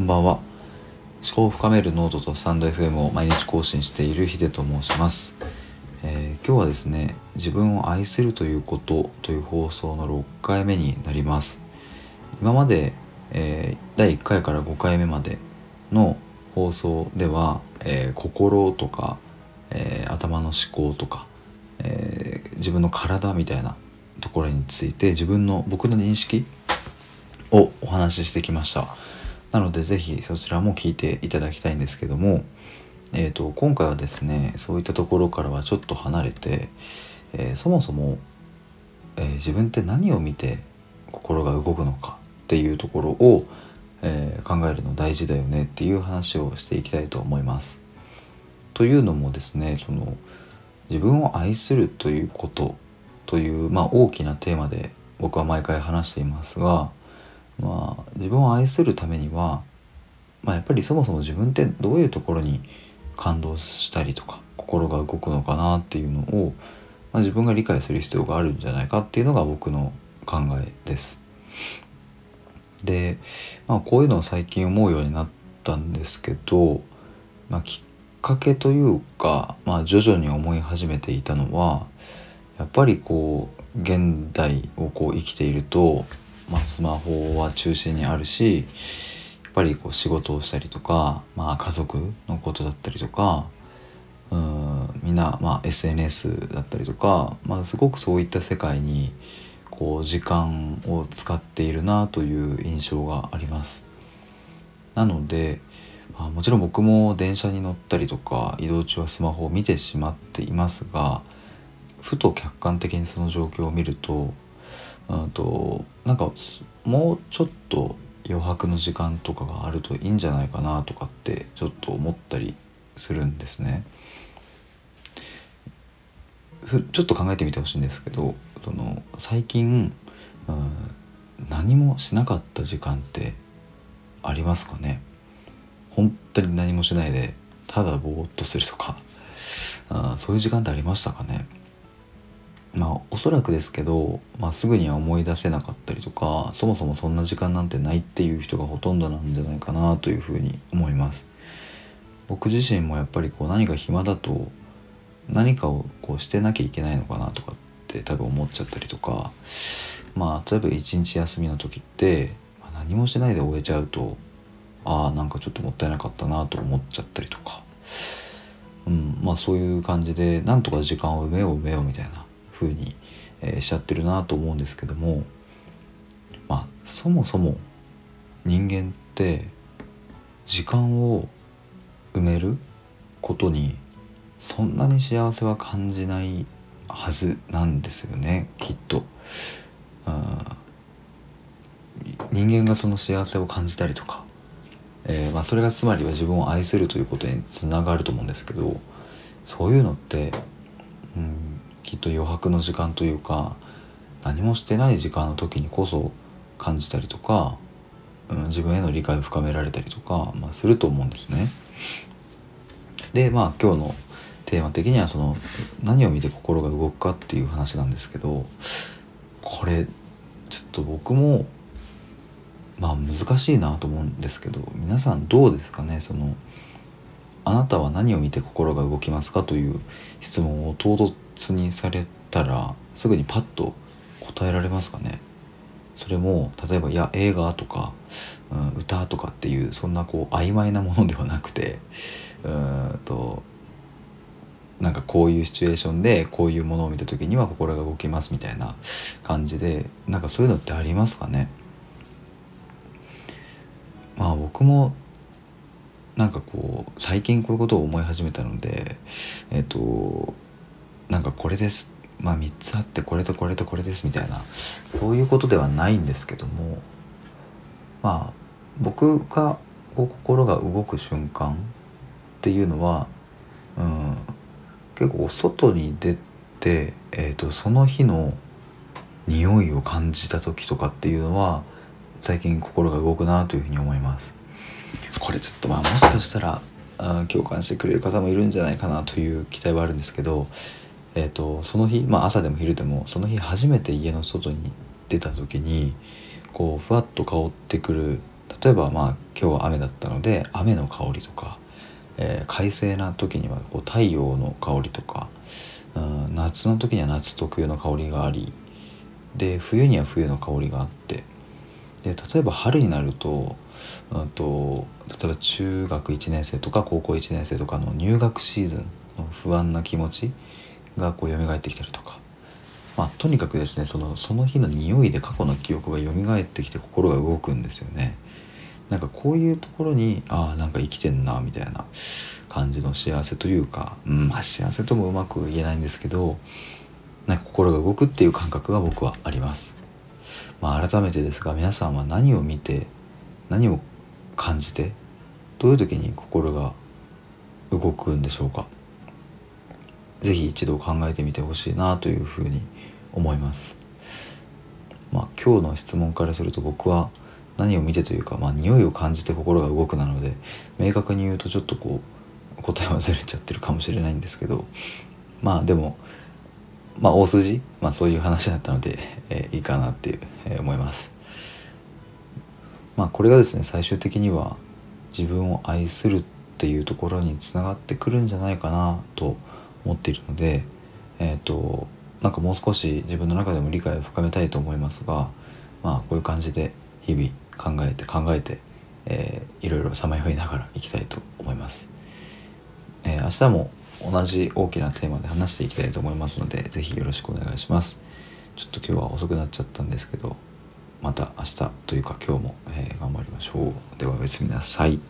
こんばんは。思考を深めるノートとスタンド FM を毎日更新しているヒデと申します、えー今日はですね自分を愛するということという放送の6回目になります。今まで、えー第1回から5回目までの放送では、えー心とか、えー頭の思考とか、えー自分の体みたいなところについて自分の僕の認識をお話ししてきました。なのでぜひそちらも聞いていただきたいんですけども、えー、と今回はですねそういったところからはちょっと離れて、えーそもそも、えー自分って何を見て心が動くのかっていうところを、えー考えるの大事だよねっていう話をしていきたいと思います。というのもですねその自分を愛するということという、まあ、大きなテーマで僕は毎回話していますが、まあ、自分を愛するためには、まあ、やっぱりそもそも自分ってどういうところに感動したりとか心が動くのかなっていうのを、まあ、自分が理解する必要があるんじゃないかっていうのが僕の考えです。で、まあ、こういうのを最近思うようになったんですけど、まあ、きっかけというか、まあ、徐々に思い始めていたのはやっぱりこう現代をこう生きていると、まあ、スマホは中心にあるしやっぱりこう仕事をしたりとか、まあ、家族のことだったりとかうんみんな、まあ、SNS だったりとか、まあ、すごくそういった世界にこう時間を使っているなという印象があります。なのであもちろん僕も電車に乗ったりとか移動中はスマホを見てしまっていますがふと客観的にその状況を見ると,、うん、となんかもうちょっと余白の時間とかがあるといいんじゃないかなとかってちょっと思ったりするんですね。ふちょっと考えてみてほしいんですけどその最近、うん、何もしなかった時間ってありますかね？本当に何もしないでただぼーっとするとかあそういう時間ってありましたかね？まあおそらくですけど、まあ、すぐには思い出せなかったりとかそもそもそんな時間なんてないっていう人がほとんどなんじゃないかなというふうに思います。僕自身もやっぱりこう何か暇だと何かをこうしてなきゃいけないのかなとかって多分思っちゃったりとかまあ例えば一日休みの時って、何もしないで終えちゃうとああなんかちょっともったいなかったなと思っちゃったりとか、うん、まあそういう感じでなんとか時間を埋めよう埋めようみたいな風に、えしちゃってるなと思うんですけどもまあそもそも人間って時間を埋めることにそんなに幸せは感じないはずなんですよねきっと。人間がその幸せを感じたりとか、えーまあ、それがつまりは自分を愛するということにつながると思うんですけどそういうのって、うん、と余白の時間というか何もしてない時間の時にこそ感じたりとか、うん、自分への理解を深められたりとか、まあ、すると思うんですね。でまあ今日のテーマ的にはその何を見て心が動くかっていう話なんですけどこれちょっと僕もまあ難しいなと思うんですけど皆さんどうですかね？そのあなたは何を見て心が動きますかという質問を唐突にされたらすぐにパッと答えられますかね？それも例えばいや映画とか、うん、歌とかっていうそんなこう曖昧なものではなくてうんとなんかこういうシチュエーションでこういうものを見た時には心が動きますみたいな感じでなんかそういうのってありますかね？まあ僕もなんかこう最近こういうことを思い始めたのでえっ、となんかこれですまあ3つあってこれとこれとこれですみたいなそういうことではないんですけどもまあ僕がこう心が動く瞬間っていうのは、うん、結構外に出て、えー、とその日の匂いを感じた時とかっていうのは最近心が動くなというふうに思います。これちょっとまあもしかしたら共感してくれる方もいるんじゃないかなという期待はあるんですけど、えー、とその日、まあ、朝でも昼でもその日初めて家の外に出た時にこうふわっと香ってくる例えばまあ今日は雨だったので雨の香りとか、えー、快晴な時にはこう太陽の香りとか、うん、夏の時には夏特有の香りがありで冬には冬の香りがあってで例えば春になると,、うんと、例えば中学1年生とか高校1年生とかの入学シーズンの不安な気持ちがこう蘇ってきたりとか、まあ、とにかくですねそのその日の匂いで過去の記憶が蘇ってきて心が動くんですよね。なんかこういうところにああなんか生きてんなみたいな感じの幸せというか、うん、まあ幸せともうまく言えないんですけどなんか心が動くっていう感覚が僕はあります。まあ、改めてですが皆さんは何を見て何を感じてどういう時に心が動くんでしょうか？是非一度考えてみてほしいなというふうに思います。まあ、今日の質問からすると僕は何を見てというか、まあ、匂いを感じて心が動くなので明確に言うとちょっとこう答えはずれちゃってるかもしれないんですけどまあでもまあ大筋、まあ、そういう話だったので、えー、いいかなっていう、えー、思います。まあこれがですね最終的には自分を愛するっていうところにつながってくるんじゃないかなと思っているのでえっ、ー、となんかもう少し自分の中でも理解を深めたいと思いますがまあこういう感じで日々考えて考えて、えー、いろいろさまよいながらいきたいと思います。えー、明日も同じ大きなテーマで話していきたいと思いますので是非よろしくお願いします。ちょっと今日は遅くなっちゃったんですけどまた明日というか今日も、えー、頑張りましょう。ではおやすみなさい。